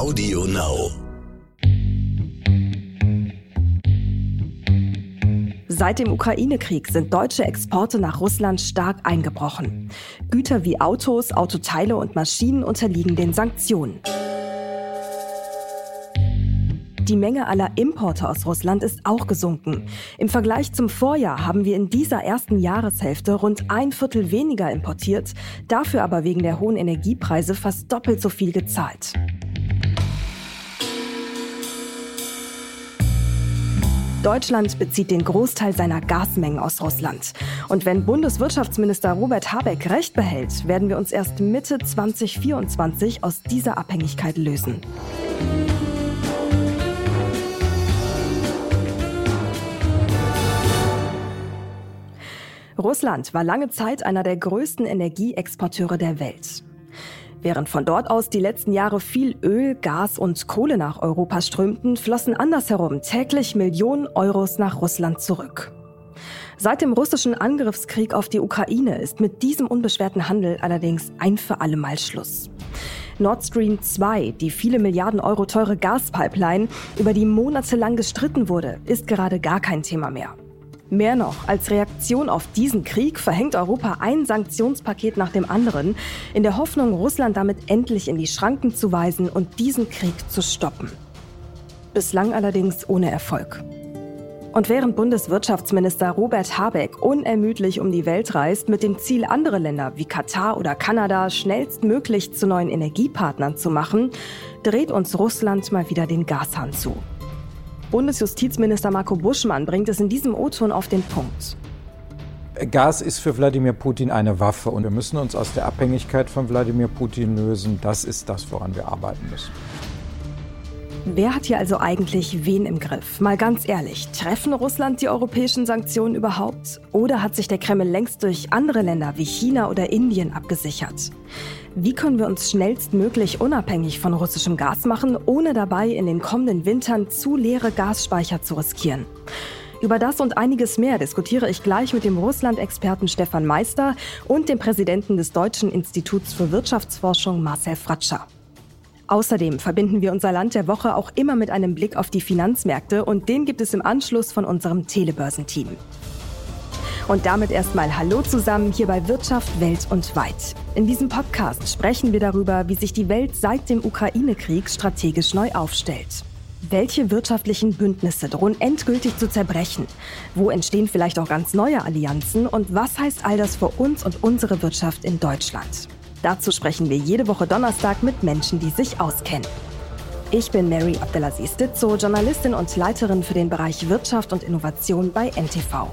Audio Now. Seit dem Ukraine-Krieg sind deutsche Exporte nach Russland stark eingebrochen. Güter wie Autos, Autoteile und Maschinen unterliegen den Sanktionen. Die Menge aller Importe aus Russland ist auch gesunken. Im Vergleich zum Vorjahr haben wir in dieser ersten Jahreshälfte rund ein Viertel weniger importiert, dafür aber wegen der hohen Energiepreise fast doppelt so viel gezahlt. Deutschland bezieht den Großteil seiner Gasmengen aus Russland. Und wenn Bundeswirtschaftsminister Robert Habeck recht behält, werden wir uns erst Mitte 2024 aus dieser Abhängigkeit lösen. Russland war lange Zeit einer der größten Energieexporteure der Welt. Während von dort aus die letzten Jahre viel Öl, Gas und Kohle nach Europa strömten, flossen andersherum täglich Millionen Euros nach Russland zurück. Seit dem russischen Angriffskrieg auf die Ukraine ist mit diesem unbeschwerten Handel allerdings ein für alle Mal Schluss. Nord Stream 2, die viele Milliarden Euro teure Gaspipeline, über die monatelang gestritten wurde, ist gerade gar kein Thema mehr. Mehr noch, als Reaktion auf diesen Krieg verhängt Europa ein Sanktionspaket nach dem anderen, in der Hoffnung, Russland damit endlich in die Schranken zu weisen und diesen Krieg zu stoppen. Bislang allerdings ohne Erfolg. Und während Bundeswirtschaftsminister Robert Habeck unermüdlich um die Welt reist, mit dem Ziel, andere Länder wie Katar oder Kanada schnellstmöglich zu neuen Energiepartnern zu machen, dreht uns Russland mal wieder den Gashahn zu. Bundesjustizminister Marco Buschmann bringt es in diesem O-Ton auf den Punkt. Gas ist für Wladimir Putin eine Waffe und wir müssen uns aus der Abhängigkeit von Wladimir Putin lösen. Das ist das, woran wir arbeiten müssen. Wer hat hier also eigentlich wen im Griff? Mal ganz ehrlich, treffen Russland die europäischen Sanktionen überhaupt? Oder hat sich der Kreml längst durch andere Länder wie China oder Indien abgesichert? Wie können wir uns schnellstmöglich unabhängig von russischem Gas machen, ohne dabei in den kommenden Wintern zu leere Gasspeicher zu riskieren? Über das und einiges mehr diskutiere ich gleich mit dem Russland-Experten Stefan Meister und dem Präsidenten des Deutschen Instituts für Wirtschaftsforschung Marcel Fratscher. Außerdem verbinden wir unser Land der Woche auch immer mit einem Blick auf die Finanzmärkte und den gibt es im Anschluss von unserem Telebörsenteam. Und damit erstmal Hallo zusammen hier bei Wirtschaft Welt und Weit. In diesem Podcast sprechen wir darüber, wie sich die Welt seit dem Ukraine-Krieg strategisch neu aufstellt. Welche wirtschaftlichen Bündnisse drohen endgültig zu zerbrechen? Wo entstehen vielleicht auch ganz neue Allianzen? Und was heißt all das für uns und unsere Wirtschaft in Deutschland? Dazu sprechen wir jede Woche Donnerstag mit Menschen, die sich auskennen. Ich bin Mary Abdelaziz Ditzo, Journalistin und Leiterin für den Bereich Wirtschaft und Innovation bei NTV.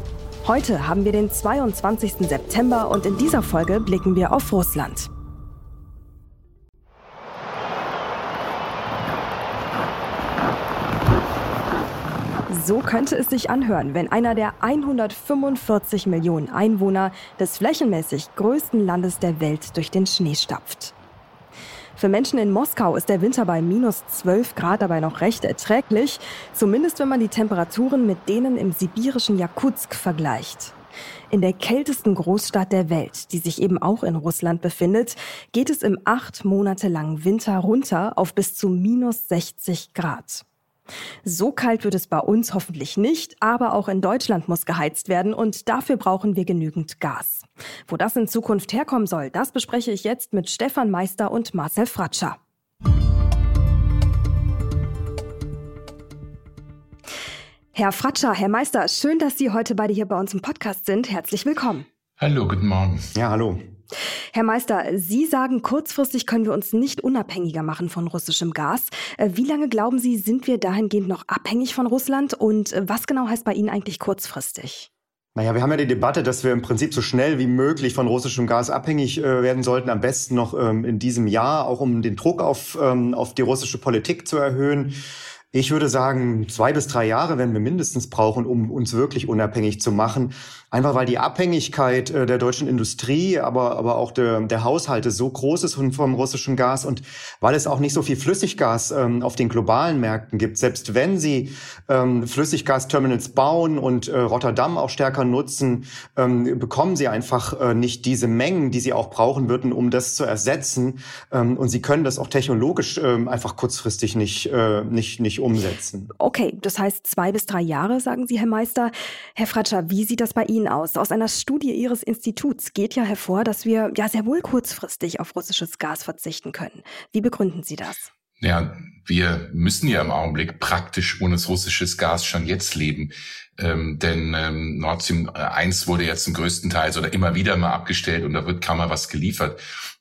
Heute haben wir den 22. September und in dieser Folge blicken wir auf Russland. So könnte es sich anhören, wenn einer der 145 Millionen Einwohner des flächenmäßig größten Landes der Welt durch den Schnee stapft. Für Menschen in Moskau ist der Winter bei minus 12 Grad dabei noch recht erträglich, zumindest wenn man die Temperaturen mit denen im sibirischen Jakutsk vergleicht. In der kältesten Großstadt der Welt, die sich eben auch in Russland befindet, geht es im acht Monate langen Winter runter auf bis zu minus 60 Grad. So kalt wird es bei uns hoffentlich nicht, aber auch in Deutschland muss geheizt werden und dafür brauchen wir genügend Gas. Wo das in Zukunft herkommen soll, das bespreche ich jetzt mit Stefan Meister und Marcel Fratscher. Herr Fratscher, Herr Meister, schön, dass Sie heute beide hier bei uns im Podcast sind. Herzlich willkommen. Hallo, guten Morgen. Ja, hallo. Herr Meister, Sie sagen, kurzfristig können wir uns nicht unabhängiger machen von russischem Gas. Äh, wie lange glauben Sie, sind wir dahingehend noch abhängig von Russland? Und äh, was genau heißt bei Ihnen eigentlich kurzfristig? Naja, wir haben ja die Debatte, dass wir im Prinzip so schnell wie möglich von russischem Gas abhängig äh, werden sollten, am besten noch ähm, in diesem Jahr, auch um den Druck auf, ähm, auf die russische Politik zu erhöhen. Ich würde sagen, zwei bis drei Jahre werden wir mindestens brauchen, um uns wirklich unabhängig zu machen. Einfach weil die Abhängigkeit äh, der deutschen Industrie, aber, aber auch der, der Haushalte so groß ist vom russischen Gas und weil es auch nicht so viel Flüssiggas ähm, auf den globalen Märkten gibt. Selbst wenn sie ähm, Flüssiggasterminals bauen und äh, Rotterdam auch stärker nutzen, ähm, bekommen sie einfach äh, nicht diese Mengen, die sie auch brauchen würden, um das zu ersetzen. Ähm, und sie können das auch technologisch ähm, einfach kurzfristig nicht, äh, nicht, nicht umsetzen. Okay, das heißt zwei bis drei Jahre, sagen Sie, Herr Meister. Herr Fratscher, wie sieht das bei Ihnen Ihnen aus? Aus einer Studie Ihres Instituts geht ja hervor, dass wir ja sehr wohl kurzfristig auf russisches Gas verzichten können. Wie begründen Sie das? Ja, wir müssen ja im Augenblick praktisch ohne russisches Gas schon jetzt leben. Ähm, denn ähm, Nord Stream 1 wurde jetzt zum größten Teil oder immer wieder mal abgestellt und da wird kaum mal was geliefert.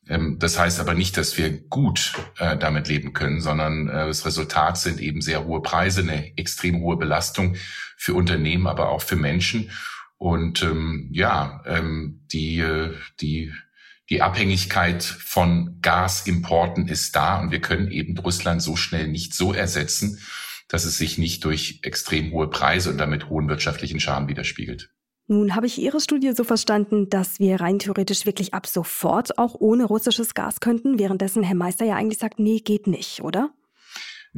Ähm, das heißt aber nicht, dass wir gut äh, damit leben können, sondern äh, das Resultat sind eben sehr hohe Preise, eine extrem hohe Belastung für Unternehmen, aber auch für Menschen. Und ähm, ja, ähm, die, äh, die, die Abhängigkeit von Gasimporten ist da und wir können eben Russland so schnell nicht so ersetzen, dass es sich nicht durch extrem hohe Preise und damit hohen wirtschaftlichen Schaden widerspiegelt. Nun habe ich Ihre Studie so verstanden, dass wir rein theoretisch wirklich ab sofort auch ohne russisches Gas könnten, währenddessen Herr Meister ja eigentlich sagt, nee, geht nicht, oder?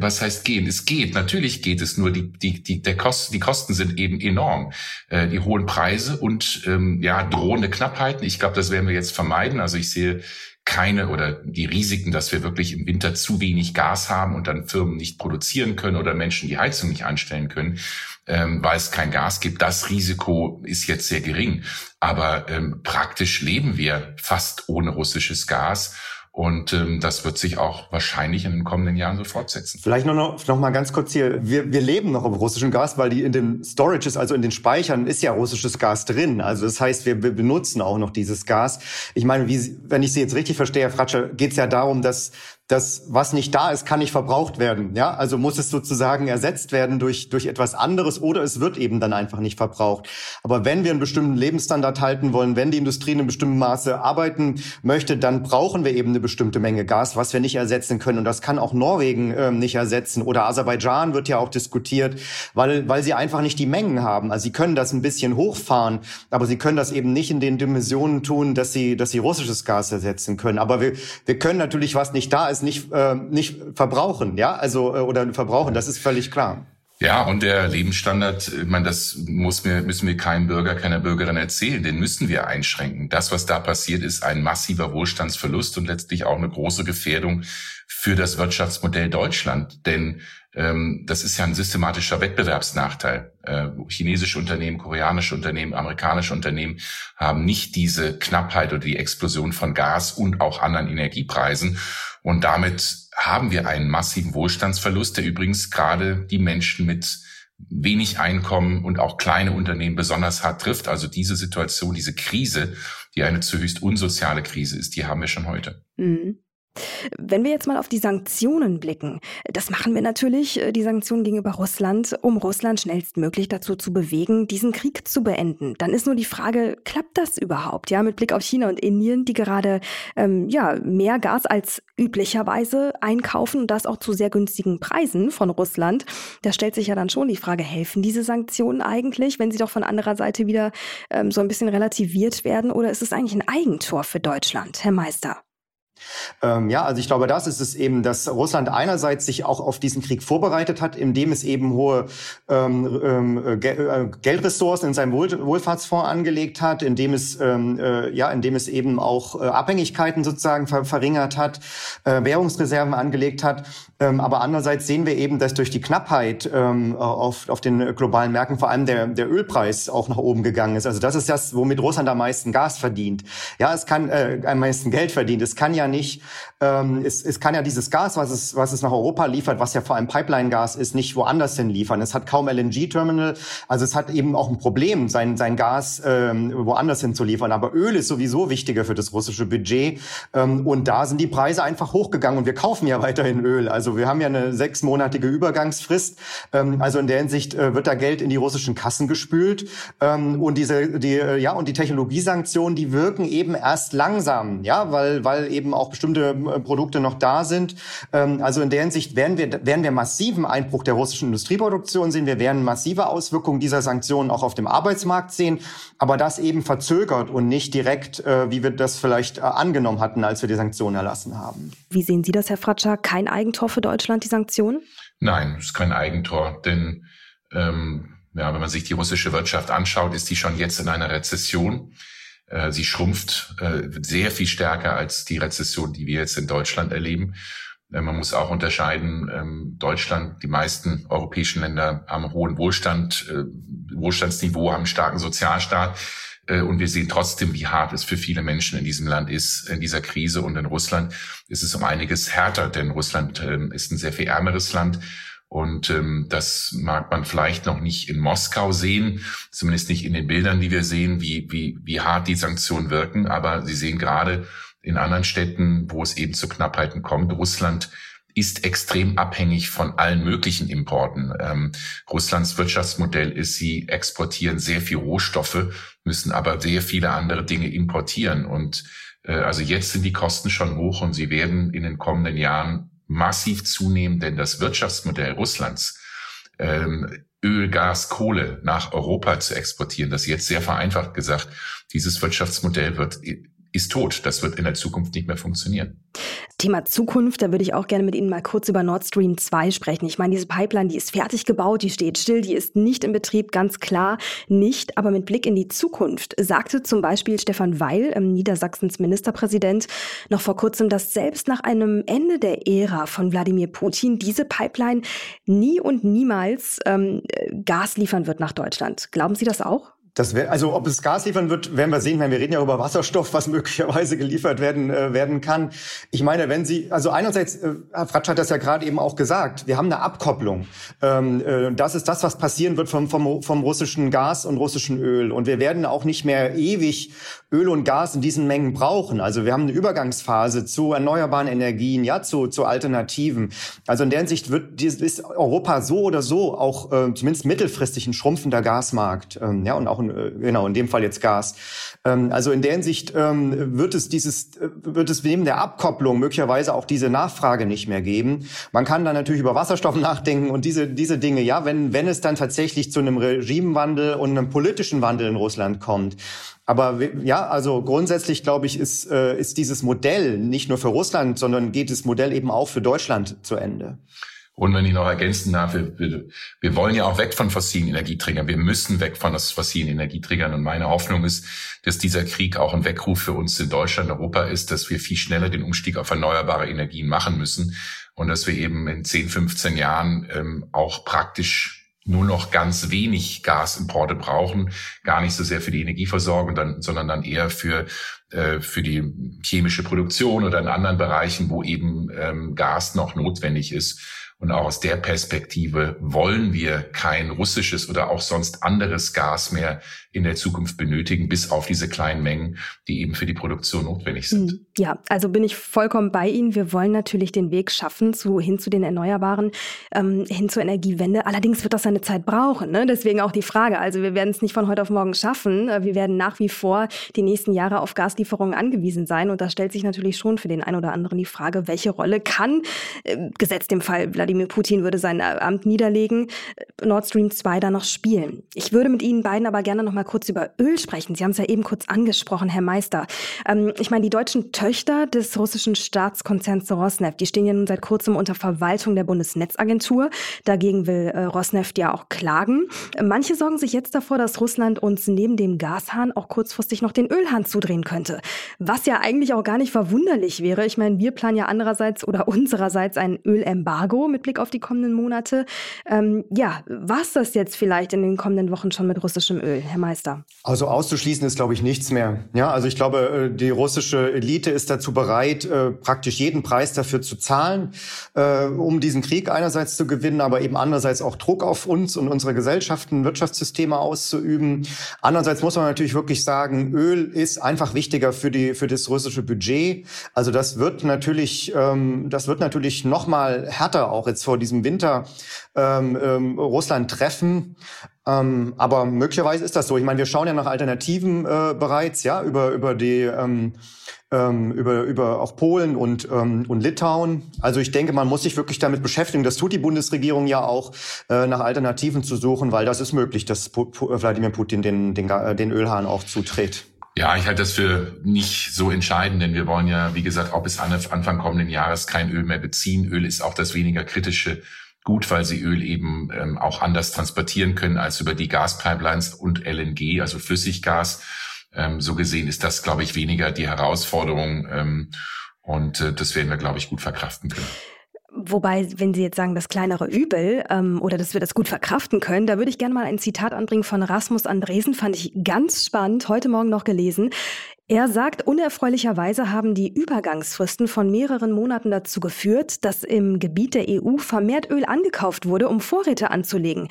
Was heißt gehen? Es geht, natürlich geht es, nur die, die, die, der Kosten, die Kosten sind eben enorm. Äh, die hohen Preise und ähm, ja, drohende Knappheiten. Ich glaube, das werden wir jetzt vermeiden. Also ich sehe keine oder die Risiken, dass wir wirklich im Winter zu wenig Gas haben und dann Firmen nicht produzieren können oder Menschen die Heizung nicht anstellen können, ähm, weil es kein Gas gibt. Das Risiko ist jetzt sehr gering. Aber ähm, praktisch leben wir fast ohne russisches Gas. Und ähm, das wird sich auch wahrscheinlich in den kommenden Jahren so fortsetzen. Vielleicht noch, noch, noch mal ganz kurz hier. Wir, wir leben noch auf russischem Gas, weil die in den Storages, also in den Speichern, ist ja russisches Gas drin. Also das heißt, wir, wir benutzen auch noch dieses Gas. Ich meine, wie, wenn ich Sie jetzt richtig verstehe, Herr Fratscher, geht es ja darum, dass das, was nicht da ist, kann nicht verbraucht werden. Ja, also muss es sozusagen ersetzt werden durch, durch etwas anderes oder es wird eben dann einfach nicht verbraucht. Aber wenn wir einen bestimmten Lebensstandard halten wollen, wenn die Industrie in einem bestimmten Maße arbeiten möchte, dann brauchen wir eben eine bestimmte Menge Gas, was wir nicht ersetzen können. Und das kann auch Norwegen äh, nicht ersetzen. Oder Aserbaidschan wird ja auch diskutiert, weil, weil sie einfach nicht die Mengen haben. Also sie können das ein bisschen hochfahren, aber sie können das eben nicht in den Dimensionen tun, dass sie, dass sie russisches Gas ersetzen können. Aber wir, wir können natürlich, was nicht da ist, es nicht, äh, nicht verbrauchen, ja, also äh, oder verbrauchen, das ist völlig klar. Ja, und der Lebensstandard, ich meine, das muss mir, müssen wir keinem Bürger, keiner Bürgerin erzählen, den müssen wir einschränken. Das, was da passiert, ist ein massiver Wohlstandsverlust und letztlich auch eine große Gefährdung für das Wirtschaftsmodell Deutschland. Denn ähm, das ist ja ein systematischer Wettbewerbsnachteil. Äh, chinesische Unternehmen, koreanische Unternehmen, amerikanische Unternehmen haben nicht diese Knappheit oder die Explosion von Gas und auch anderen Energiepreisen. Und damit haben wir einen massiven Wohlstandsverlust, der übrigens gerade die Menschen mit wenig Einkommen und auch kleine Unternehmen besonders hart trifft. Also diese Situation, diese Krise, die eine höchst unsoziale Krise ist, die haben wir schon heute. Mhm. Wenn wir jetzt mal auf die Sanktionen blicken, das machen wir natürlich, äh, die Sanktionen gegenüber Russland, um Russland schnellstmöglich dazu zu bewegen, diesen Krieg zu beenden. Dann ist nur die Frage, klappt das überhaupt? Ja, mit Blick auf China und Indien, die gerade ähm, ja mehr Gas als üblicherweise einkaufen und das auch zu sehr günstigen Preisen von Russland. Da stellt sich ja dann schon die Frage, helfen diese Sanktionen eigentlich, wenn sie doch von anderer Seite wieder ähm, so ein bisschen relativiert werden, oder ist es eigentlich ein Eigentor für Deutschland, Herr Meister? Ähm, ja, also ich glaube, das ist es eben, dass Russland einerseits sich auch auf diesen Krieg vorbereitet hat, indem es eben hohe ähm, ähm, äh, Geldressourcen in seinem Wohl Wohlfahrtsfonds angelegt hat, indem es ähm, äh, ja, indem es eben auch äh, Abhängigkeiten sozusagen ver verringert hat, äh, Währungsreserven angelegt hat. Ähm, aber andererseits sehen wir eben, dass durch die Knappheit ähm, auf, auf den globalen Märkten vor allem der, der Ölpreis auch nach oben gegangen ist. Also das ist das, womit Russland am meisten Gas verdient. Ja, es kann äh, am meisten Geld verdient. Es kann ja nicht, ähm, es, es kann ja dieses Gas, was es, was es nach Europa liefert, was ja vor allem Pipeline-Gas ist, nicht woanders hin liefern. Es hat kaum LNG-Terminal, also es hat eben auch ein Problem, sein, sein Gas ähm, woanders hin zu liefern. Aber Öl ist sowieso wichtiger für das russische Budget ähm, und da sind die Preise einfach hochgegangen und wir kaufen ja weiterhin Öl. Also wir haben ja eine sechsmonatige Übergangsfrist. Ähm, also in der Hinsicht äh, wird da Geld in die russischen Kassen gespült ähm, und diese, die, äh, ja und die Technologiesanktionen, die wirken eben erst langsam, ja, weil weil eben auch bestimmte äh, Produkte noch da sind. Ähm, also in der Hinsicht werden wir, werden wir massiven Einbruch der russischen Industrieproduktion sehen. Wir werden massive Auswirkungen dieser Sanktionen auch auf dem Arbeitsmarkt sehen. Aber das eben verzögert und nicht direkt, äh, wie wir das vielleicht äh, angenommen hatten, als wir die Sanktionen erlassen haben. Wie sehen Sie das, Herr Fratscher? Kein Eigentor für Deutschland, die Sanktionen? Nein, es ist kein Eigentor, denn ähm, ja, wenn man sich die russische Wirtschaft anschaut, ist die schon jetzt in einer Rezession. Äh, sie schrumpft äh, sehr viel stärker als die Rezession, die wir jetzt in Deutschland erleben. Äh, man muss auch unterscheiden, ähm, Deutschland, die meisten europäischen Länder haben hohen Wohlstand, Wohlstandsniveau, haben einen starken Sozialstaat. Und wir sehen trotzdem, wie hart es für viele Menschen in diesem Land ist, in dieser Krise. Und in Russland ist es um einiges härter, denn Russland ähm, ist ein sehr viel ärmeres Land. Und ähm, das mag man vielleicht noch nicht in Moskau sehen, zumindest nicht in den Bildern, die wir sehen, wie, wie, wie hart die Sanktionen wirken. Aber Sie sehen gerade in anderen Städten, wo es eben zu Knappheiten kommt, Russland ist extrem abhängig von allen möglichen Importen. Ähm, Russlands Wirtschaftsmodell ist, sie exportieren sehr viel Rohstoffe, müssen aber sehr viele andere Dinge importieren. Und äh, also jetzt sind die Kosten schon hoch und sie werden in den kommenden Jahren massiv zunehmen, denn das Wirtschaftsmodell Russlands, ähm, Öl, Gas, Kohle nach Europa zu exportieren, das jetzt sehr vereinfacht gesagt, dieses Wirtschaftsmodell wird ist tot. Das wird in der Zukunft nicht mehr funktionieren. Thema Zukunft, da würde ich auch gerne mit Ihnen mal kurz über Nord Stream 2 sprechen. Ich meine, diese Pipeline, die ist fertig gebaut, die steht still, die ist nicht in Betrieb, ganz klar nicht. Aber mit Blick in die Zukunft sagte zum Beispiel Stefan Weil, ähm, Niedersachsens Ministerpräsident, noch vor kurzem, dass selbst nach einem Ende der Ära von Wladimir Putin diese Pipeline nie und niemals ähm, Gas liefern wird nach Deutschland. Glauben Sie das auch? Das wär, also ob es Gas liefern wird, werden wir sehen. Wenn wir reden ja über Wasserstoff, was möglicherweise geliefert werden äh, werden kann. Ich meine, wenn Sie, also einerseits, äh, Herr Fratsch hat das ja gerade eben auch gesagt, wir haben eine Abkopplung. Ähm, äh, das ist das, was passieren wird vom, vom, vom russischen Gas und russischen Öl. Und wir werden auch nicht mehr ewig Öl und Gas in diesen Mengen brauchen. Also wir haben eine Übergangsphase zu erneuerbaren Energien, ja, zu, zu Alternativen. Also in der Hinsicht wird ist Europa so oder so auch äh, zumindest mittelfristig ein schrumpfender Gasmarkt, ähm, ja, und auch ein äh, genau, in dem Fall jetzt Gas. Ähm, also in der Hinsicht ähm, wird es dieses, äh, wird es neben der Abkopplung möglicherweise auch diese Nachfrage nicht mehr geben. Man kann dann natürlich über Wasserstoff nachdenken und diese, diese Dinge, ja, wenn, wenn es dann tatsächlich zu einem Regimewandel und einem politischen Wandel in Russland kommt. Aber ja, also grundsätzlich glaube ich, ist, äh, ist dieses Modell nicht nur für Russland, sondern geht das Modell eben auch für Deutschland zu Ende. Und wenn ich noch ergänzen darf, wir, wir, wollen ja auch weg von fossilen Energieträgern. Wir müssen weg von fossilen Energieträgern. Und meine Hoffnung ist, dass dieser Krieg auch ein Weckruf für uns in Deutschland, Europa ist, dass wir viel schneller den Umstieg auf erneuerbare Energien machen müssen und dass wir eben in 10, 15 Jahren ähm, auch praktisch nur noch ganz wenig Gasimporte brauchen, gar nicht so sehr für die Energieversorgung, dann, sondern dann eher für äh, für die chemische Produktion oder in anderen Bereichen, wo eben ähm, Gas noch notwendig ist. Und auch aus der Perspektive wollen wir kein russisches oder auch sonst anderes Gas mehr in der Zukunft benötigen, bis auf diese kleinen Mengen, die eben für die Produktion notwendig sind. Hm, ja, also bin ich vollkommen bei Ihnen. Wir wollen natürlich den Weg schaffen zu, hin zu den Erneuerbaren, ähm, hin zur Energiewende. Allerdings wird das seine Zeit brauchen. Ne? Deswegen auch die Frage. Also wir werden es nicht von heute auf morgen schaffen. Äh, wir werden nach wie vor die nächsten Jahre auf Gaslieferungen angewiesen sein. Und da stellt sich natürlich schon für den einen oder anderen die Frage, welche Rolle kann, äh, gesetzt dem Fall, Wladimir Putin würde sein äh, Amt niederlegen, äh, Nord Stream 2 da noch spielen. Ich würde mit Ihnen beiden aber gerne noch mal kurz über Öl sprechen. Sie haben es ja eben kurz angesprochen, Herr Meister. Ähm, ich meine, die deutschen Töchter des russischen Staatskonzerns Rosneft, die stehen ja nun seit kurzem unter Verwaltung der Bundesnetzagentur. Dagegen will äh, Rosneft ja auch klagen. Manche sorgen sich jetzt davor, dass Russland uns neben dem Gashahn auch kurzfristig noch den Ölhahn zudrehen könnte. Was ja eigentlich auch gar nicht verwunderlich wäre. Ich meine, wir planen ja andererseits oder unsererseits ein Ölembargo mit Blick auf die kommenden Monate. Ähm, ja, was das jetzt vielleicht in den kommenden Wochen schon mit russischem Öl, Herr Meister? Meister? Also auszuschließen ist, glaube ich, nichts mehr. Ja, also ich glaube, äh, die russische Elite ist dazu bereit, äh, praktisch jeden Preis dafür zu zahlen, äh, um diesen Krieg einerseits zu gewinnen, aber eben andererseits auch Druck auf uns und unsere Gesellschaften, Wirtschaftssysteme auszuüben. Andererseits muss man natürlich wirklich sagen, Öl ist einfach wichtiger für die für das russische Budget. Also das wird natürlich, ähm, das wird natürlich noch mal härter auch jetzt vor diesem Winter ähm, ähm, Russland treffen. Ähm, aber möglicherweise ist das so. Ich meine, wir schauen ja nach Alternativen äh, bereits, ja, über, über die, ähm, ähm, über, über auch Polen und, ähm, und Litauen. Also ich denke, man muss sich wirklich damit beschäftigen. Das tut die Bundesregierung ja auch, äh, nach Alternativen zu suchen, weil das ist möglich, dass Wladimir Putin den, den, den Ölhahn auch zutritt. Ja, ich halte das für nicht so entscheidend, denn wir wollen ja, wie gesagt, auch bis Anfang kommenden Jahres kein Öl mehr beziehen. Öl ist auch das weniger kritische Gut, weil sie Öl eben ähm, auch anders transportieren können als über die Gaspipelines und LNG, also Flüssiggas. Ähm, so gesehen ist das, glaube ich, weniger die Herausforderung. Ähm, und äh, das werden wir, glaube ich, gut verkraften können. Wobei, wenn Sie jetzt sagen, das kleinere Übel ähm, oder dass wir das gut verkraften können, da würde ich gerne mal ein Zitat anbringen von Rasmus Andresen, fand ich ganz spannend, heute Morgen noch gelesen. Er sagt, unerfreulicherweise haben die Übergangsfristen von mehreren Monaten dazu geführt, dass im Gebiet der EU vermehrt Öl angekauft wurde, um Vorräte anzulegen.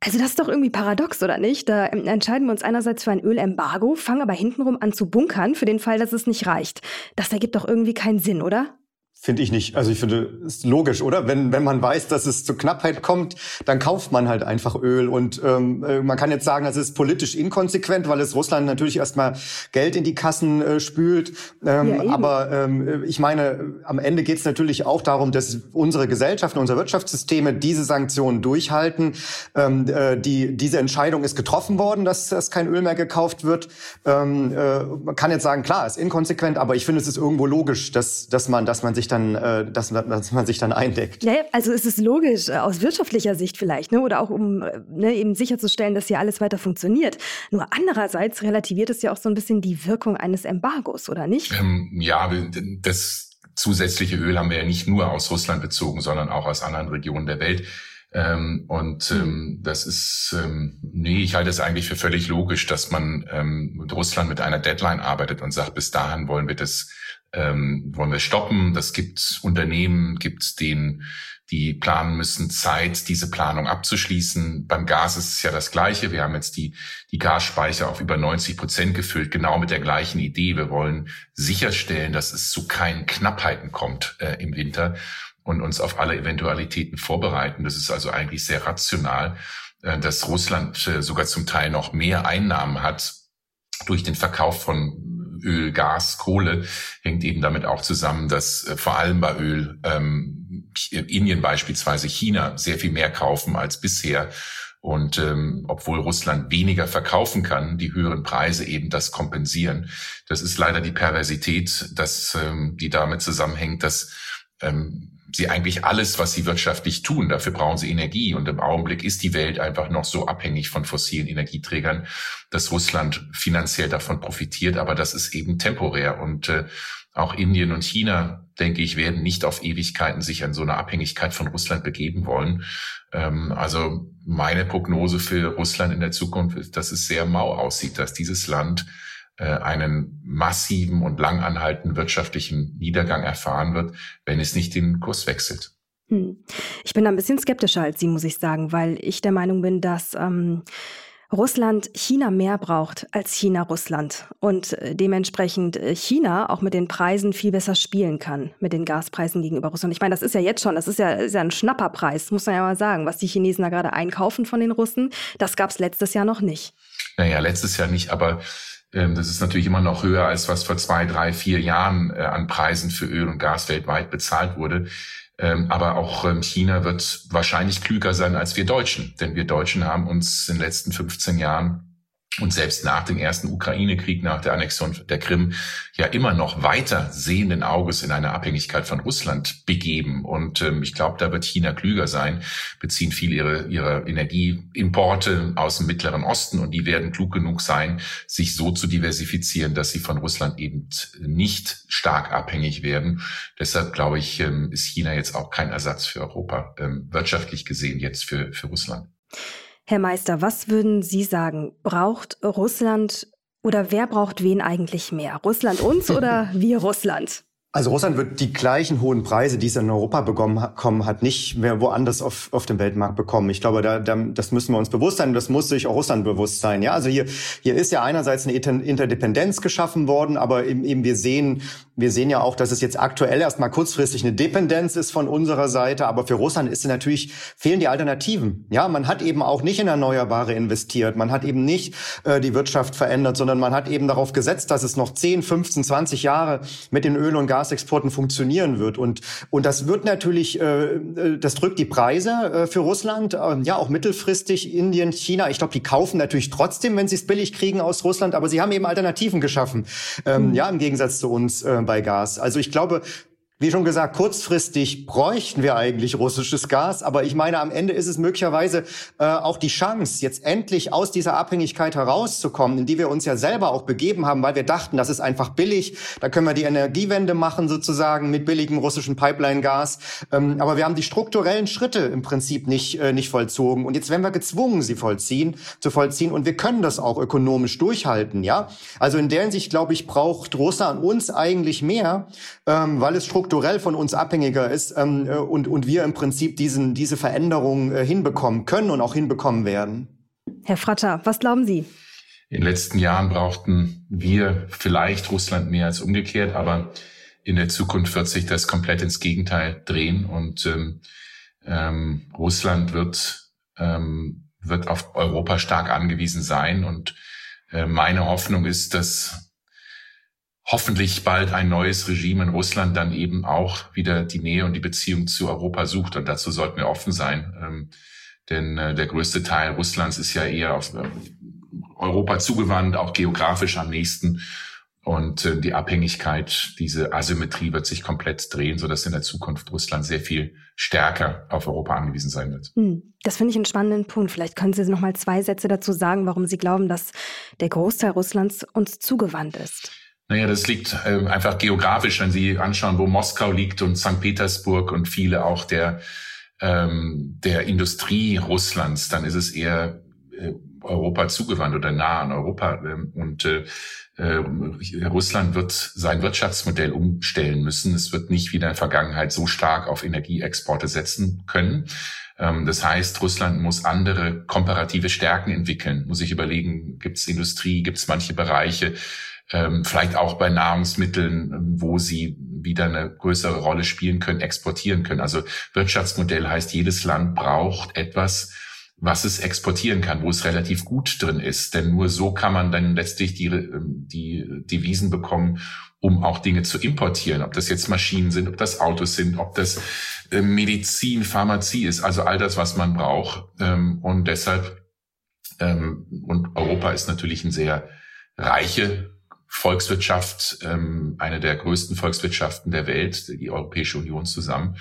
Also das ist doch irgendwie paradox, oder nicht? Da entscheiden wir uns einerseits für ein Ölembargo, fangen aber hintenrum an zu bunkern, für den Fall, dass es nicht reicht. Das ergibt doch irgendwie keinen Sinn, oder? Finde ich nicht. Also ich finde, ist logisch, oder? Wenn, wenn man weiß, dass es zu Knappheit kommt, dann kauft man halt einfach Öl. Und ähm, äh, man kann jetzt sagen, das ist politisch inkonsequent, weil es Russland natürlich erstmal Geld in die Kassen äh, spült. Ähm, ja, aber ähm, ich meine, am Ende geht es natürlich auch darum, dass unsere Gesellschaften, unsere Wirtschaftssysteme diese Sanktionen durchhalten. Ähm, äh, die, diese Entscheidung ist getroffen worden, dass, dass kein Öl mehr gekauft wird. Ähm, äh, man kann jetzt sagen, klar, ist inkonsequent, aber ich finde, es ist irgendwo logisch, dass, dass man, dass man sich dann, äh, dass, dass man sich dann eindeckt. Ja, also es ist logisch, äh, aus wirtschaftlicher Sicht vielleicht, ne? oder auch um äh, ne, eben sicherzustellen, dass hier alles weiter funktioniert. Nur andererseits relativiert es ja auch so ein bisschen die Wirkung eines Embargos, oder nicht? Ähm, ja, das zusätzliche Öl haben wir ja nicht nur aus Russland bezogen, sondern auch aus anderen Regionen der Welt. Ähm, und hm. ähm, das ist, ähm, nee, ich halte es eigentlich für völlig logisch, dass man ähm, mit Russland mit einer Deadline arbeitet und sagt, bis dahin wollen wir das ähm, wollen wir stoppen. Das gibt Unternehmen, gibt denen, die planen müssen, Zeit, diese Planung abzuschließen. Beim Gas ist es ja das Gleiche. Wir haben jetzt die, die Gasspeicher auf über 90 Prozent gefüllt, genau mit der gleichen Idee. Wir wollen sicherstellen, dass es zu keinen Knappheiten kommt äh, im Winter und uns auf alle Eventualitäten vorbereiten. Das ist also eigentlich sehr rational, äh, dass Russland äh, sogar zum Teil noch mehr Einnahmen hat durch den Verkauf von Öl, Gas, Kohle hängt eben damit auch zusammen, dass äh, vor allem bei Öl ähm, Indien beispielsweise China sehr viel mehr kaufen als bisher. Und ähm, obwohl Russland weniger verkaufen kann, die höheren Preise eben das kompensieren. Das ist leider die Perversität, dass ähm, die damit zusammenhängt, dass ähm, sie eigentlich alles, was sie wirtschaftlich tun. Dafür brauchen sie Energie. Und im Augenblick ist die Welt einfach noch so abhängig von fossilen Energieträgern, dass Russland finanziell davon profitiert. Aber das ist eben temporär. Und äh, auch Indien und China, denke ich, werden nicht auf Ewigkeiten sich an so eine Abhängigkeit von Russland begeben wollen. Ähm, also meine Prognose für Russland in der Zukunft ist, dass es sehr mau aussieht, dass dieses Land einen massiven und langanhaltenden wirtschaftlichen Niedergang erfahren wird, wenn es nicht den Kurs wechselt. Hm. Ich bin ein bisschen skeptischer als Sie, muss ich sagen, weil ich der Meinung bin, dass ähm, Russland China mehr braucht als China Russland und äh, dementsprechend äh, China auch mit den Preisen viel besser spielen kann, mit den Gaspreisen gegenüber Russland. Ich meine, das ist ja jetzt schon, das ist ja, ist ja ein Schnapperpreis, muss man ja mal sagen, was die Chinesen da gerade einkaufen von den Russen. Das gab es letztes Jahr noch nicht. Naja, letztes Jahr nicht, aber das ist natürlich immer noch höher, als was vor zwei, drei, vier Jahren äh, an Preisen für Öl und Gas weltweit bezahlt wurde. Ähm, aber auch ähm, China wird wahrscheinlich klüger sein als wir Deutschen. Denn wir Deutschen haben uns in den letzten 15 Jahren und selbst nach dem ersten Ukraine-Krieg, nach der Annexion der Krim, ja immer noch weiter sehenden Auges in eine Abhängigkeit von Russland begeben. Und ähm, ich glaube, da wird China klüger sein, beziehen viel ihre, ihre Energieimporte aus dem Mittleren Osten und die werden klug genug sein, sich so zu diversifizieren, dass sie von Russland eben nicht stark abhängig werden. Deshalb glaube ich, ähm, ist China jetzt auch kein Ersatz für Europa, ähm, wirtschaftlich gesehen jetzt für, für Russland. Herr Meister, was würden Sie sagen? Braucht Russland oder wer braucht wen eigentlich mehr? Russland uns oder wir Russland? Also Russland wird die gleichen hohen Preise, die es in Europa bekommen hat, nicht mehr woanders auf, auf dem Weltmarkt bekommen. Ich glaube, da, da, das müssen wir uns bewusst sein. Das muss sich auch Russland bewusst sein. Ja, also hier, hier ist ja einerseits eine Interdependenz geschaffen worden, aber eben, eben wir sehen, wir sehen ja auch, dass es jetzt aktuell erstmal kurzfristig eine Dependenz ist von unserer Seite. Aber für Russland ist natürlich, fehlen die Alternativen. Ja, man hat eben auch nicht in Erneuerbare investiert. Man hat eben nicht äh, die Wirtschaft verändert, sondern man hat eben darauf gesetzt, dass es noch 10, 15, 20 Jahre mit den Öl- und Gas Gasexporten funktionieren wird. Und, und das wird natürlich, äh, äh, das drückt die Preise äh, für Russland, äh, ja auch mittelfristig Indien, China. Ich glaube, die kaufen natürlich trotzdem, wenn sie es billig kriegen aus Russland, aber sie haben eben Alternativen geschaffen, ähm, mhm. ja im Gegensatz zu uns äh, bei Gas. Also ich glaube, wie schon gesagt, kurzfristig bräuchten wir eigentlich russisches Gas, aber ich meine, am Ende ist es möglicherweise äh, auch die Chance, jetzt endlich aus dieser Abhängigkeit herauszukommen, in die wir uns ja selber auch begeben haben, weil wir dachten, das ist einfach billig, da können wir die Energiewende machen sozusagen mit billigem russischen Pipeline-Gas. Ähm, aber wir haben die strukturellen Schritte im Prinzip nicht, äh, nicht vollzogen. Und jetzt werden wir gezwungen, sie vollziehen, zu vollziehen. Und wir können das auch ökonomisch durchhalten, ja. Also in der Hinsicht, glaube ich, braucht Russland uns eigentlich mehr, ähm, weil es strukturell strukturell von uns abhängiger ist ähm, äh, und, und wir im Prinzip diesen, diese Veränderung äh, hinbekommen können und auch hinbekommen werden. Herr Fratter, was glauben Sie? In den letzten Jahren brauchten wir vielleicht Russland mehr als umgekehrt, aber in der Zukunft wird sich das komplett ins Gegenteil drehen und ähm, ähm, Russland wird, ähm, wird auf Europa stark angewiesen sein. Und äh, meine Hoffnung ist, dass hoffentlich bald ein neues Regime in Russland dann eben auch wieder die Nähe und die Beziehung zu Europa sucht. Und dazu sollten wir offen sein. Ähm, denn äh, der größte Teil Russlands ist ja eher auf äh, Europa zugewandt, auch geografisch am nächsten. Und äh, die Abhängigkeit, diese Asymmetrie wird sich komplett drehen, sodass in der Zukunft Russland sehr viel stärker auf Europa angewiesen sein wird. Hm, das finde ich einen spannenden Punkt. Vielleicht können Sie noch mal zwei Sätze dazu sagen, warum Sie glauben, dass der Großteil Russlands uns zugewandt ist. Naja, das liegt äh, einfach geografisch, wenn Sie anschauen, wo Moskau liegt und St. Petersburg und viele auch der, ähm, der Industrie Russlands, dann ist es eher äh, Europa zugewandt oder nah an Europa. Ähm, und äh, äh, Russland wird sein Wirtschaftsmodell umstellen müssen. Es wird nicht wie in der Vergangenheit so stark auf Energieexporte setzen können. Ähm, das heißt, Russland muss andere komparative Stärken entwickeln, muss sich überlegen, gibt es Industrie, gibt es manche Bereiche, ähm, vielleicht auch bei Nahrungsmitteln, ähm, wo sie wieder eine größere Rolle spielen können, exportieren können. Also Wirtschaftsmodell heißt, jedes Land braucht etwas, was es exportieren kann, wo es relativ gut drin ist. Denn nur so kann man dann letztlich die, ähm, die Devisen bekommen, um auch Dinge zu importieren. Ob das jetzt Maschinen sind, ob das Autos sind, ob das äh, Medizin, Pharmazie ist. Also all das, was man braucht. Und deshalb, und Europa ist natürlich ein sehr reiche Volkswirtschaft, ähm, eine der größten Volkswirtschaften der Welt, die Europäische Union zusammen.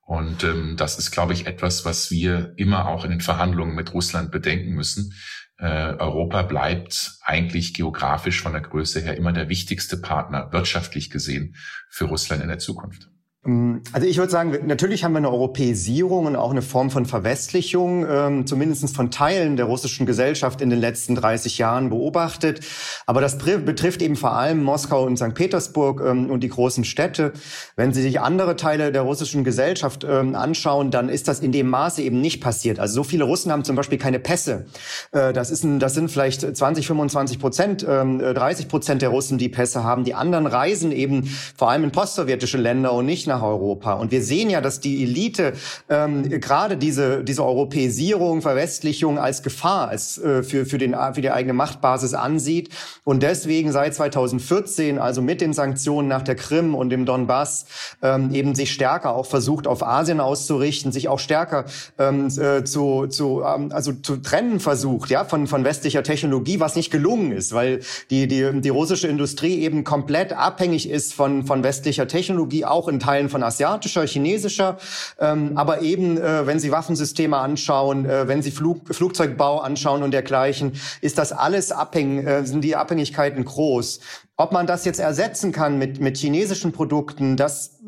Und ähm, das ist, glaube ich, etwas, was wir immer auch in den Verhandlungen mit Russland bedenken müssen. Äh, Europa bleibt eigentlich geografisch von der Größe her immer der wichtigste Partner, wirtschaftlich gesehen, für Russland in der Zukunft. Ähm, also ich würde sagen, natürlich haben wir eine Europäisierung und auch eine Form von Verwestlichung, ähm, zumindest von Teilen der russischen Gesellschaft in den letzten 30 Jahren beobachtet. Aber das betrifft eben vor allem Moskau und St. Petersburg ähm, und die großen Städte. Wenn Sie sich andere Teile der russischen Gesellschaft ähm, anschauen, dann ist das in dem Maße eben nicht passiert. Also so viele Russen haben zum Beispiel keine Pässe. Äh, das, ist ein, das sind vielleicht 20, 25 Prozent, 30 ähm, Prozent der Russen, die Pässe haben. Die anderen reisen eben vor allem in postsowjetische Länder und nicht nach nach Europa. Und wir sehen ja, dass die Elite ähm, gerade diese, diese Europäisierung, Verwestlichung als Gefahr als, äh, für, für, den, für die eigene Machtbasis ansieht. Und deswegen seit 2014, also mit den Sanktionen nach der Krim und dem Donbass, ähm, eben sich stärker auch versucht, auf Asien auszurichten, sich auch stärker ähm, äh, zu, zu, ähm, also zu trennen versucht, ja, von, von westlicher Technologie, was nicht gelungen ist, weil die, die, die russische Industrie eben komplett abhängig ist von, von westlicher Technologie, auch in Teilen Teilen von asiatischer, chinesischer, ähm, aber eben, äh, wenn Sie Waffensysteme anschauen, äh, wenn Sie Flug, Flugzeugbau anschauen und dergleichen, ist das alles abhängig, äh, sind die Abhängigkeiten groß. Ob man das jetzt ersetzen kann mit, mit chinesischen Produkten, das,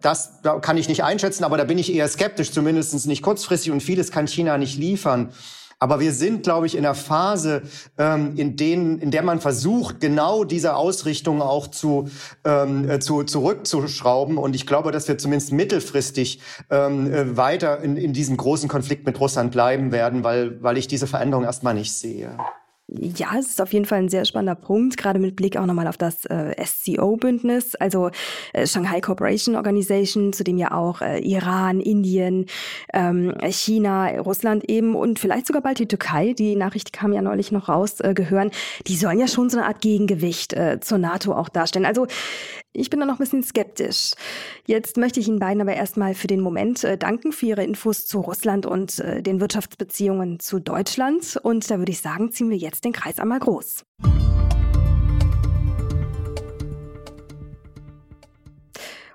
das da kann ich nicht einschätzen, aber da bin ich eher skeptisch, zumindest nicht kurzfristig und vieles kann China nicht liefern. Aber wir sind, glaube ich, in einer Phase, ähm, in, denen, in der man versucht, genau diese Ausrichtung auch zu, ähm, äh, zu, zurückzuschrauben. Und ich glaube, dass wir zumindest mittelfristig ähm, äh, weiter in, in diesem großen Konflikt mit Russland bleiben werden, weil, weil ich diese Veränderung erstmal nicht sehe. Ja, es ist auf jeden Fall ein sehr spannender Punkt, gerade mit Blick auch nochmal auf das äh, SCO-Bündnis, also äh, Shanghai Cooperation Organization, zu dem ja auch äh, Iran, Indien, ähm, China, Russland eben und vielleicht sogar bald die Türkei, die Nachricht kam ja neulich noch raus, äh, gehören. Die sollen ja schon so eine Art Gegengewicht äh, zur NATO auch darstellen. Also ich bin da noch ein bisschen skeptisch. Jetzt möchte ich Ihnen beiden aber erstmal für den Moment äh, danken für Ihre Infos zu Russland und äh, den Wirtschaftsbeziehungen zu Deutschland. Und da würde ich sagen, ziehen wir jetzt den Kreis einmal groß.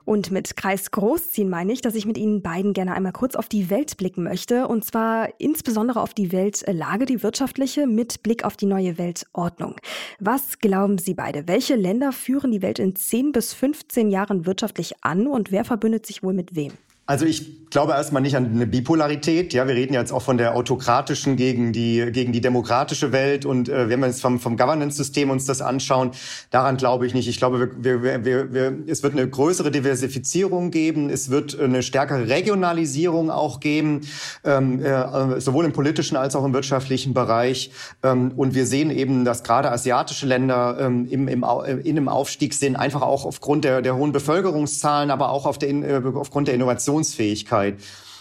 Und mit Kreis Großziehen meine ich, dass ich mit Ihnen beiden gerne einmal kurz auf die Welt blicken möchte. Und zwar insbesondere auf die Weltlage, die wirtschaftliche, mit Blick auf die neue Weltordnung. Was glauben Sie beide? Welche Länder führen die Welt in 10 bis 15 Jahren wirtschaftlich an und wer verbündet sich wohl mit wem? Also ich glaube erstmal nicht an eine Bipolarität. Ja, wir reden jetzt auch von der autokratischen gegen die gegen die demokratische Welt und äh, wenn wir jetzt vom vom Governance-System uns das anschauen, daran glaube ich nicht. Ich glaube, wir, wir, wir, wir, es wird eine größere Diversifizierung geben. Es wird eine stärkere Regionalisierung auch geben, ähm, äh, sowohl im politischen als auch im wirtschaftlichen Bereich. Ähm, und wir sehen eben, dass gerade asiatische Länder ähm, im, im, in einem Aufstieg sind, einfach auch aufgrund der, der hohen Bevölkerungszahlen, aber auch auf der, äh, aufgrund der Innovation Innovationsfähigkeit.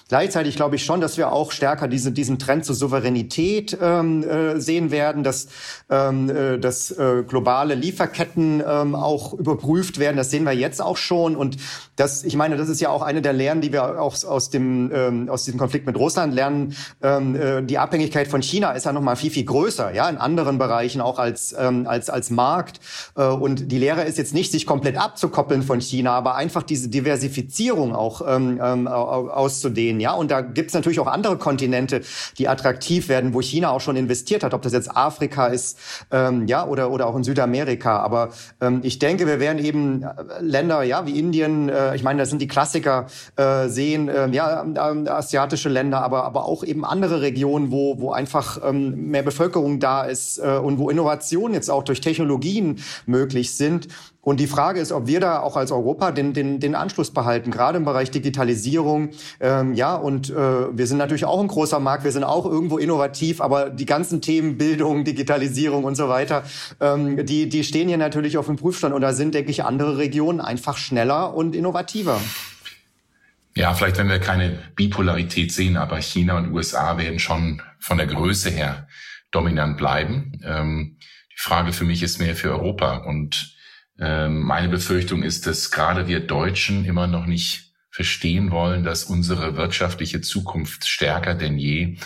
Gleichzeitig glaube ich schon, dass wir auch stärker diese, diesen Trend zur Souveränität ähm, äh, sehen werden, dass, ähm, äh, dass äh, globale Lieferketten ähm, auch überprüft werden. Das sehen wir jetzt auch schon. Und das, ich meine, das ist ja auch eine der Lehren, die wir auch aus dem ähm, aus diesem Konflikt mit Russland lernen. Ähm, äh, die Abhängigkeit von China ist ja noch mal viel viel größer, ja, in anderen Bereichen auch als ähm, als als Markt. Äh, und die Lehre ist jetzt nicht, sich komplett abzukoppeln von China, aber einfach diese Diversifizierung auch ähm, ähm, auszudehnen ja. Und da gibt es natürlich auch andere Kontinente, die attraktiv werden, wo China auch schon investiert hat, ob das jetzt Afrika ist, ähm, ja, oder, oder auch in Südamerika. Aber ähm, ich denke, wir werden eben äh, Länder, ja, wie Indien, äh, ich meine, das sind die Klassiker, äh, sehen, äh, ja, äh, asiatische Länder, aber, aber auch eben andere Regionen, wo, wo einfach ähm, mehr Bevölkerung da ist äh, und wo Innovationen jetzt auch durch Technologien möglich sind. Und die Frage ist, ob wir da auch als Europa den, den, den Anschluss behalten, gerade im Bereich Digitalisierung. Ähm, ja, und äh, wir sind natürlich auch ein großer Markt, wir sind auch irgendwo innovativ, aber die ganzen Themen Bildung, Digitalisierung und so weiter, ähm, die, die stehen hier natürlich auf dem Prüfstand. Und da sind, denke ich, andere Regionen einfach schneller und innovativer. Ja, vielleicht wenn wir keine Bipolarität sehen, aber China und USA werden schon von der Größe her dominant bleiben. Ähm, die Frage für mich ist mehr für Europa und meine Befürchtung ist, dass gerade wir Deutschen immer noch nicht verstehen wollen, dass unsere wirtschaftliche Zukunft stärker denn je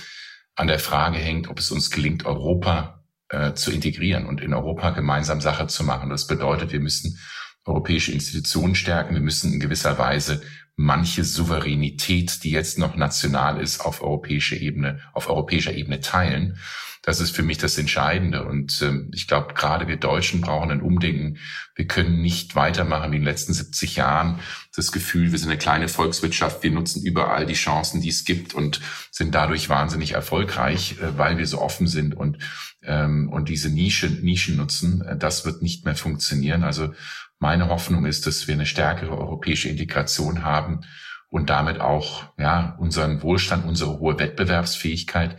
an der Frage hängt, ob es uns gelingt, Europa äh, zu integrieren und in Europa gemeinsam Sache zu machen. Das bedeutet, wir müssen europäische Institutionen stärken. Wir müssen in gewisser Weise manche Souveränität, die jetzt noch national ist, auf europäischer Ebene, auf europäischer Ebene teilen. Das ist für mich das Entscheidende. Und ähm, ich glaube, gerade wir Deutschen brauchen ein Umdenken. Wir können nicht weitermachen wie in den letzten 70 Jahren. Das Gefühl, wir sind eine kleine Volkswirtschaft, wir nutzen überall die Chancen, die es gibt und sind dadurch wahnsinnig erfolgreich, äh, weil wir so offen sind und, ähm, und diese Nische, Nischen nutzen. Äh, das wird nicht mehr funktionieren. Also meine Hoffnung ist, dass wir eine stärkere europäische Integration haben und damit auch ja, unseren Wohlstand, unsere hohe Wettbewerbsfähigkeit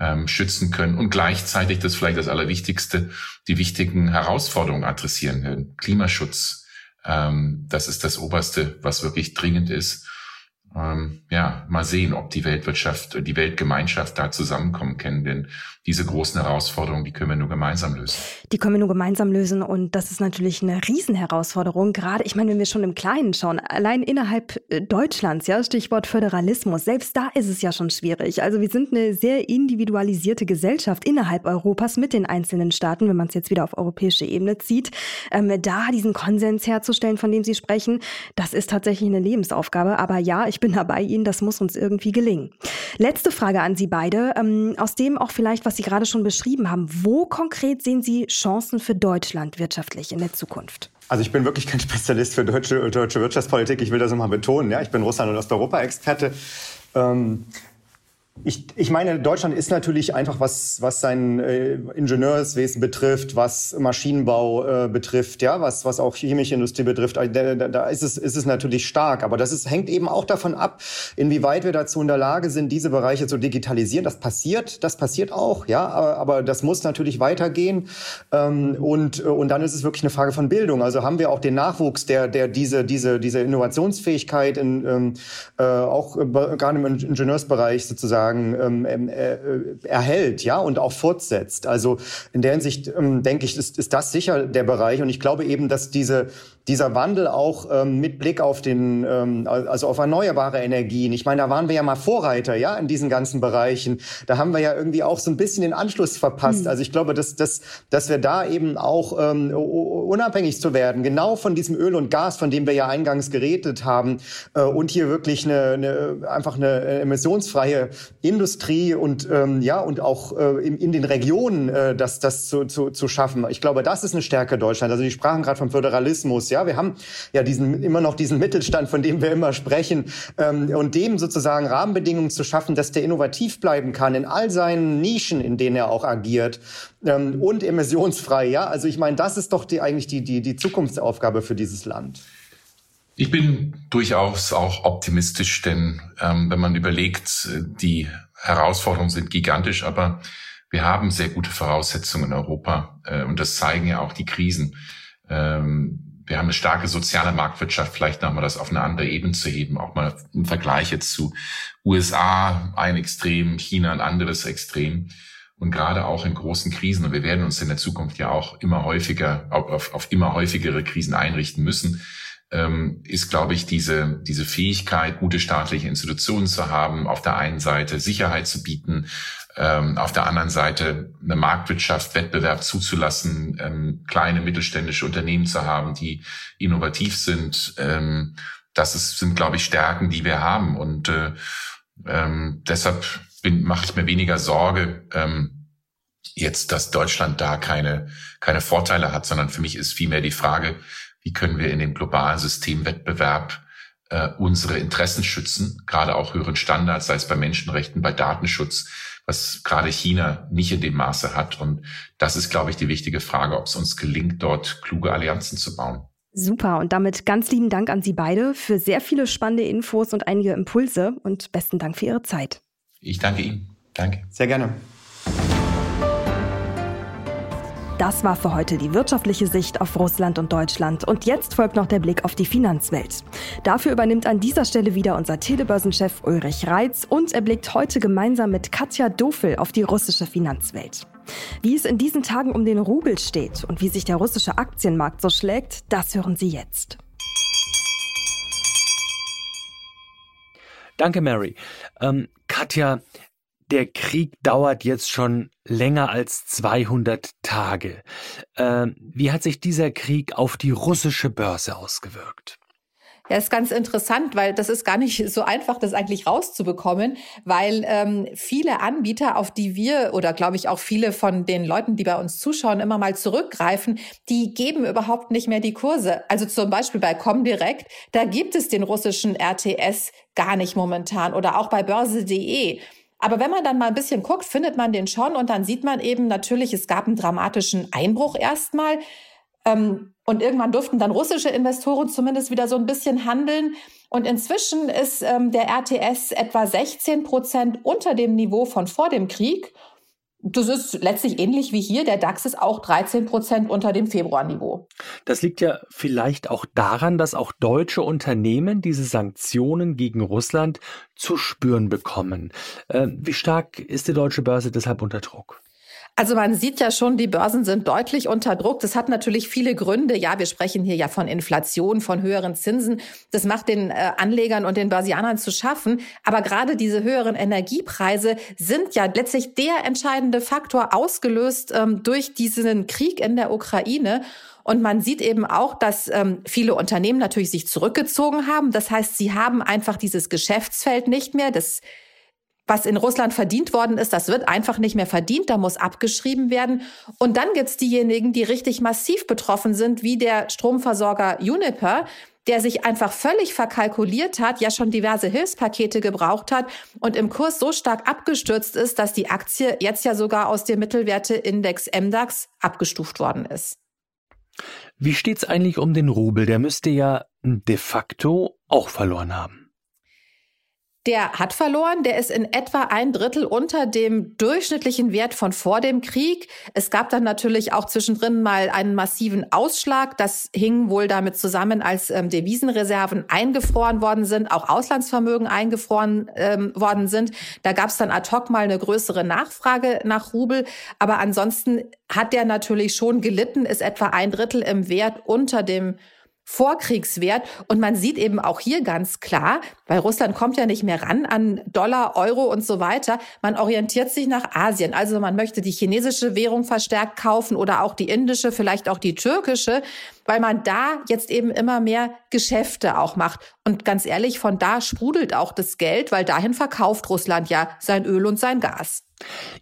ähm, schützen können und gleichzeitig, das vielleicht das Allerwichtigste, die wichtigen Herausforderungen adressieren können. Klimaschutz, ähm, das ist das Oberste, was wirklich dringend ist ähm, ja, mal sehen, ob die Weltwirtschaft, die Weltgemeinschaft da zusammenkommen kann. Denn diese großen Herausforderungen, die können wir nur gemeinsam lösen. Die können wir nur gemeinsam lösen. Und das ist natürlich eine Riesenherausforderung. Gerade, ich meine, wenn wir schon im Kleinen schauen, allein innerhalb äh, Deutschlands, ja, Stichwort Föderalismus, selbst da ist es ja schon schwierig. Also wir sind eine sehr individualisierte Gesellschaft innerhalb Europas mit den einzelnen Staaten, wenn man es jetzt wieder auf europäische Ebene zieht. Ähm, da diesen Konsens herzustellen, von dem Sie sprechen, das ist tatsächlich eine Lebensaufgabe. Aber ja, ich bin dabei Ihnen, das muss uns irgendwie gelingen. Letzte Frage an Sie beide, ähm, aus dem auch vielleicht, was Sie gerade schon beschrieben haben. Wo konkret sehen Sie Chancen für Deutschland wirtschaftlich in der Zukunft? Also ich bin wirklich kein Spezialist für deutsche, deutsche Wirtschaftspolitik. Ich will das nochmal betonen. Ja, ich bin Russland- und Osteuropa-Experte. Ähm, Ich, ich meine, Deutschland ist natürlich einfach, was, was sein äh, Ingenieurswesen betrifft, was Maschinenbau äh, betrifft, ja, was, was auch chemische Industrie betrifft, da, da, da ist, es, ist es natürlich stark. Aber das ist, hängt eben auch davon ab, inwieweit wir dazu in der Lage sind, diese Bereiche zu digitalisieren. Das passiert, das passiert auch, ja, aber, aber das muss natürlich weitergehen. Ähm, und, und dann ist es wirklich eine Frage von Bildung. Also haben wir auch den Nachwuchs, der, der diese, diese, diese Innovationsfähigkeit in, ähm, äh, auch äh, gerade im Ingenieursbereich sozusagen sozusagen ähm, ähm, äh, erhält, ja, und auch fortsetzt. Also in der Hinsicht ähm, denke ich, ist, ist das sicher der Bereich. Und ich glaube eben, dass diese dieser Wandel auch ähm, mit Blick auf den, ähm, also auf erneuerbare Energien. Ich meine, da waren wir ja mal Vorreiter, ja, in diesen ganzen Bereichen. Da haben wir ja irgendwie auch so ein bisschen den Anschluss verpasst. Mhm. Also ich glaube, dass, dass, dass wir da eben auch ähm, unabhängig zu werden, genau von diesem Öl und Gas, von dem wir ja eingangs geredet haben, äh, und hier wirklich eine, eine einfach eine emissionsfreie Industrie und ähm, ja und auch äh, in, in den Regionen äh, das, das zu, zu, zu schaffen. Ich glaube, das ist eine Stärke Deutschlands. Also die sprachen gerade vom Föderalismus, ja. Wir haben ja diesen, immer noch diesen Mittelstand, von dem wir immer sprechen. Ähm, und dem sozusagen Rahmenbedingungen zu schaffen, dass der innovativ bleiben kann in all seinen Nischen, in denen er auch agiert. Ähm, und emissionsfrei, ja. Also ich meine, das ist doch die, eigentlich die, die, die Zukunftsaufgabe für dieses Land. Ich bin durchaus auch optimistisch, denn ähm, wenn man überlegt, die Herausforderungen sind gigantisch, aber wir haben sehr gute Voraussetzungen in Europa äh, und das zeigen ja auch die Krisen. Ähm, wir haben eine starke soziale Marktwirtschaft, vielleicht nochmal das auf eine andere Ebene zu heben, auch mal im Vergleich jetzt zu USA ein Extrem, China ein anderes Extrem. Und gerade auch in großen Krisen, und wir werden uns in der Zukunft ja auch immer häufiger auf, auf immer häufigere Krisen einrichten müssen, ähm, ist, glaube ich, diese, diese Fähigkeit, gute staatliche Institutionen zu haben, auf der einen Seite Sicherheit zu bieten, ähm, auf der anderen Seite eine Marktwirtschaft, Wettbewerb zuzulassen, ähm, kleine mittelständische Unternehmen zu haben, die innovativ sind. Ähm, das ist, sind, glaube ich, Stärken, die wir haben. Und äh, ähm, deshalb bin, mache ich mir weniger Sorge, ähm, jetzt, dass Deutschland da keine, keine Vorteile hat, sondern für mich ist vielmehr die Frage, wie können wir in dem globalen Systemwettbewerb äh, unsere Interessen schützen, gerade auch höheren Standards, sei es bei Menschenrechten, bei Datenschutz, was gerade China nicht in dem Maße hat. Und das ist, glaube ich, die wichtige Frage, ob es uns gelingt, dort kluge Allianzen zu bauen. Super und damit ganz lieben Dank an Sie beide für sehr viele spannende Infos und einige Impulse und besten Dank für Ihre Zeit. Ich danke Ihnen. Danke. Sehr gerne. Das war für heute die wirtschaftliche Sicht auf Russland und Deutschland. Und jetzt folgt noch der Blick auf die Finanzwelt. Dafür übernimmt an dieser Stelle wieder unser Telebörsenchef Ulrich Reitz und er blickt heute gemeinsam mit Katja Dofel auf die russische Finanzwelt. Wie es in diesen Tagen um den Rubel steht und wie sich der russische Aktienmarkt so schlägt, das hören Sie jetzt. Danke, Mary. Ähm, Katja, der Krieg dauert jetzt schon länger als 200 Tage. Ähm, wie hat sich dieser Krieg auf die russische Börse ausgewirkt? Ja, ist ganz interessant, weil das ist gar nicht so einfach, das eigentlich rauszubekommen, weil ähm, viele Anbieter, auf die wir oder glaube ich auch viele von den Leuten, die bei uns zuschauen, immer mal zurückgreifen, die geben überhaupt nicht mehr die Kurse. Also zum Beispiel bei Comdirect, da gibt es den russischen RTS gar nicht momentan oder auch bei Börse.de. Aber wenn man dann mal ein bisschen guckt, findet man den schon und dann sieht man eben natürlich, es gab einen dramatischen Einbruch erstmal. Ähm, und irgendwann durften dann russische Investoren zumindest wieder so ein bisschen handeln. Und inzwischen ist ähm, der RTS etwa 16 Prozent unter dem Niveau von vor dem Krieg. Das ist letztlich ähnlich wie hier. Der DAX ist auch 13 Prozent unter dem Februarniveau. Das liegt ja vielleicht auch daran, dass auch deutsche Unternehmen diese Sanktionen gegen Russland zu spüren bekommen. Äh, wie stark ist die deutsche Börse deshalb unter Druck? Also man sieht ja schon, die Börsen sind deutlich unter Druck. Das hat natürlich viele Gründe. Ja, wir sprechen hier ja von Inflation, von höheren Zinsen. Das macht den äh, Anlegern und den Börsianern zu schaffen. Aber gerade diese höheren Energiepreise sind ja letztlich der entscheidende Faktor ausgelöst ähm, durch diesen Krieg in der Ukraine. Und man sieht eben auch, dass ähm, viele Unternehmen natürlich sich zurückgezogen haben. Das heißt, sie haben einfach dieses Geschäftsfeld nicht mehr. Das was in Russland verdient worden ist, das wird einfach nicht mehr verdient, da muss abgeschrieben werden. Und dann gibt's diejenigen, die richtig massiv betroffen sind, wie der Stromversorger Uniper, der sich einfach völlig verkalkuliert hat, ja schon diverse Hilfspakete gebraucht hat und im Kurs so stark abgestürzt ist, dass die Aktie jetzt ja sogar aus dem Mittelwerteindex MDAX abgestuft worden ist. Wie steht's eigentlich um den Rubel? Der müsste ja de facto auch verloren haben. Der hat verloren, der ist in etwa ein Drittel unter dem durchschnittlichen Wert von vor dem Krieg. Es gab dann natürlich auch zwischendrin mal einen massiven Ausschlag. Das hing wohl damit zusammen, als ähm, Devisenreserven eingefroren worden sind, auch Auslandsvermögen eingefroren ähm, worden sind. Da gab es dann ad hoc mal eine größere Nachfrage nach Rubel. Aber ansonsten hat der natürlich schon gelitten, ist etwa ein Drittel im Wert unter dem Vorkriegswert. Und man sieht eben auch hier ganz klar, weil Russland kommt ja nicht mehr ran an Dollar, Euro und so weiter. Man orientiert sich nach Asien. Also man möchte die chinesische Währung verstärkt kaufen oder auch die indische, vielleicht auch die türkische, weil man da jetzt eben immer mehr Geschäfte auch macht. Und ganz ehrlich, von da sprudelt auch das Geld, weil dahin verkauft Russland ja sein Öl und sein Gas.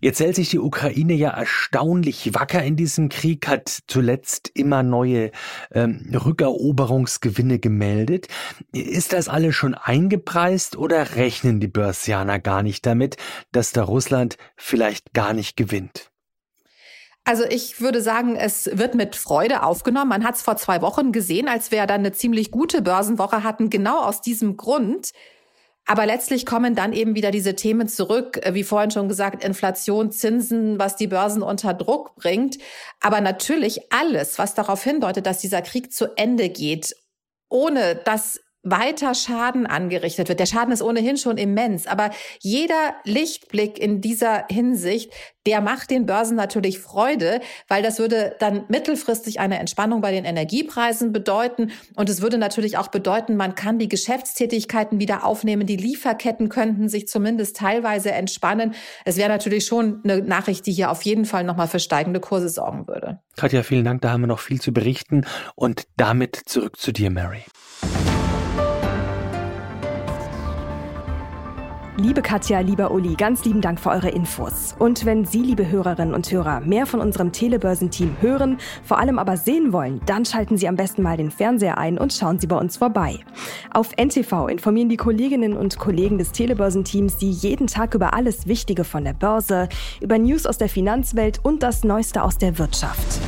Jetzt hält sich die Ukraine ja erstaunlich wacker in diesem Krieg, hat zuletzt immer neue ähm, Rückeroberungsgewinne gemeldet. Ist das alles schon eingepreist oder rechnen die Börsianer gar nicht damit, dass da Russland vielleicht gar nicht gewinnt? Also ich würde sagen, es wird mit Freude aufgenommen. Man hat es vor zwei Wochen gesehen, als wir dann eine ziemlich gute Börsenwoche hatten, genau aus diesem Grund. Aber letztlich kommen dann eben wieder diese Themen zurück, äh, wie vorhin schon gesagt, Inflation, Zinsen, was die Börsen unter Druck bringt. Aber natürlich alles, was darauf hindeutet, dass dieser Krieg zu Ende geht, ohne dass weiter Schaden angerichtet wird. Der Schaden ist ohnehin schon immens, aber jeder Lichtblick in dieser Hinsicht, der macht den Börsen natürlich Freude, weil das würde dann mittelfristig eine Entspannung bei den Energiepreisen bedeuten und es würde natürlich auch bedeuten, man kann die Geschäftstätigkeiten wieder aufnehmen, die Lieferketten könnten sich zumindest teilweise entspannen. Es wäre natürlich schon eine Nachricht, die hier auf jeden Fall nochmal für steigende Kurse sorgen würde. Katja, vielen Dank, da haben wir noch viel zu berichten und damit zurück zu dir, Mary. Liebe Katja, lieber Uli, ganz lieben Dank für eure Infos. Und wenn Sie, liebe Hörerinnen und Hörer, mehr von unserem Telebörsenteam hören, vor allem aber sehen wollen, dann schalten Sie am besten mal den Fernseher ein und schauen Sie bei uns vorbei. Auf NTV informieren die Kolleginnen und Kollegen des Telebörsenteams Sie jeden Tag über alles Wichtige von der Börse, über News aus der Finanzwelt und das Neueste aus der Wirtschaft.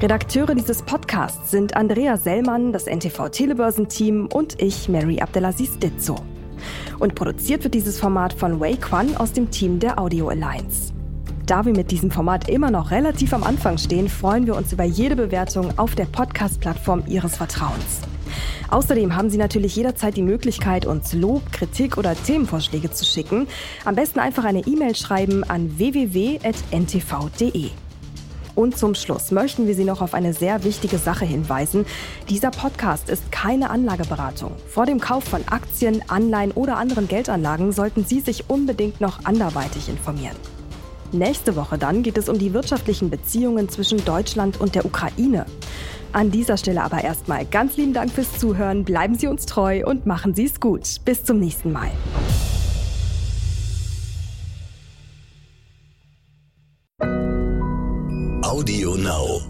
Redakteure dieses Podcasts sind Andrea Sellmann, das NTV Telebörsenteam und ich, Mary Abdelaziz Ditzo. Und produziert wird dieses Format von Wei Quan aus dem Team der Audio Alliance. Da wir mit diesem Format immer noch relativ am Anfang stehen, freuen wir uns über jede Bewertung auf der Podcast-Plattform Ihres Vertrauens. Außerdem haben Sie natürlich jederzeit die Möglichkeit, uns Lob, Kritik oder Themenvorschläge zu schicken. Am besten einfach eine E-Mail schreiben an www.ntv.de. Und zum Schluss möchten wir Sie noch auf eine sehr wichtige Sache hinweisen. Dieser Podcast ist keine Anlageberatung. Vor dem Kauf von Aktien, Anleihen oder anderen Geldanlagen sollten Sie sich unbedingt noch anderweitig informieren. Nächste Woche dann geht es um die wirtschaftlichen Beziehungen zwischen Deutschland und der Ukraine. An dieser Stelle aber erstmal ganz lieben Dank fürs Zuhören, bleiben Sie uns treu und machen Sie es gut. Bis zum nächsten Mal. Audio Now.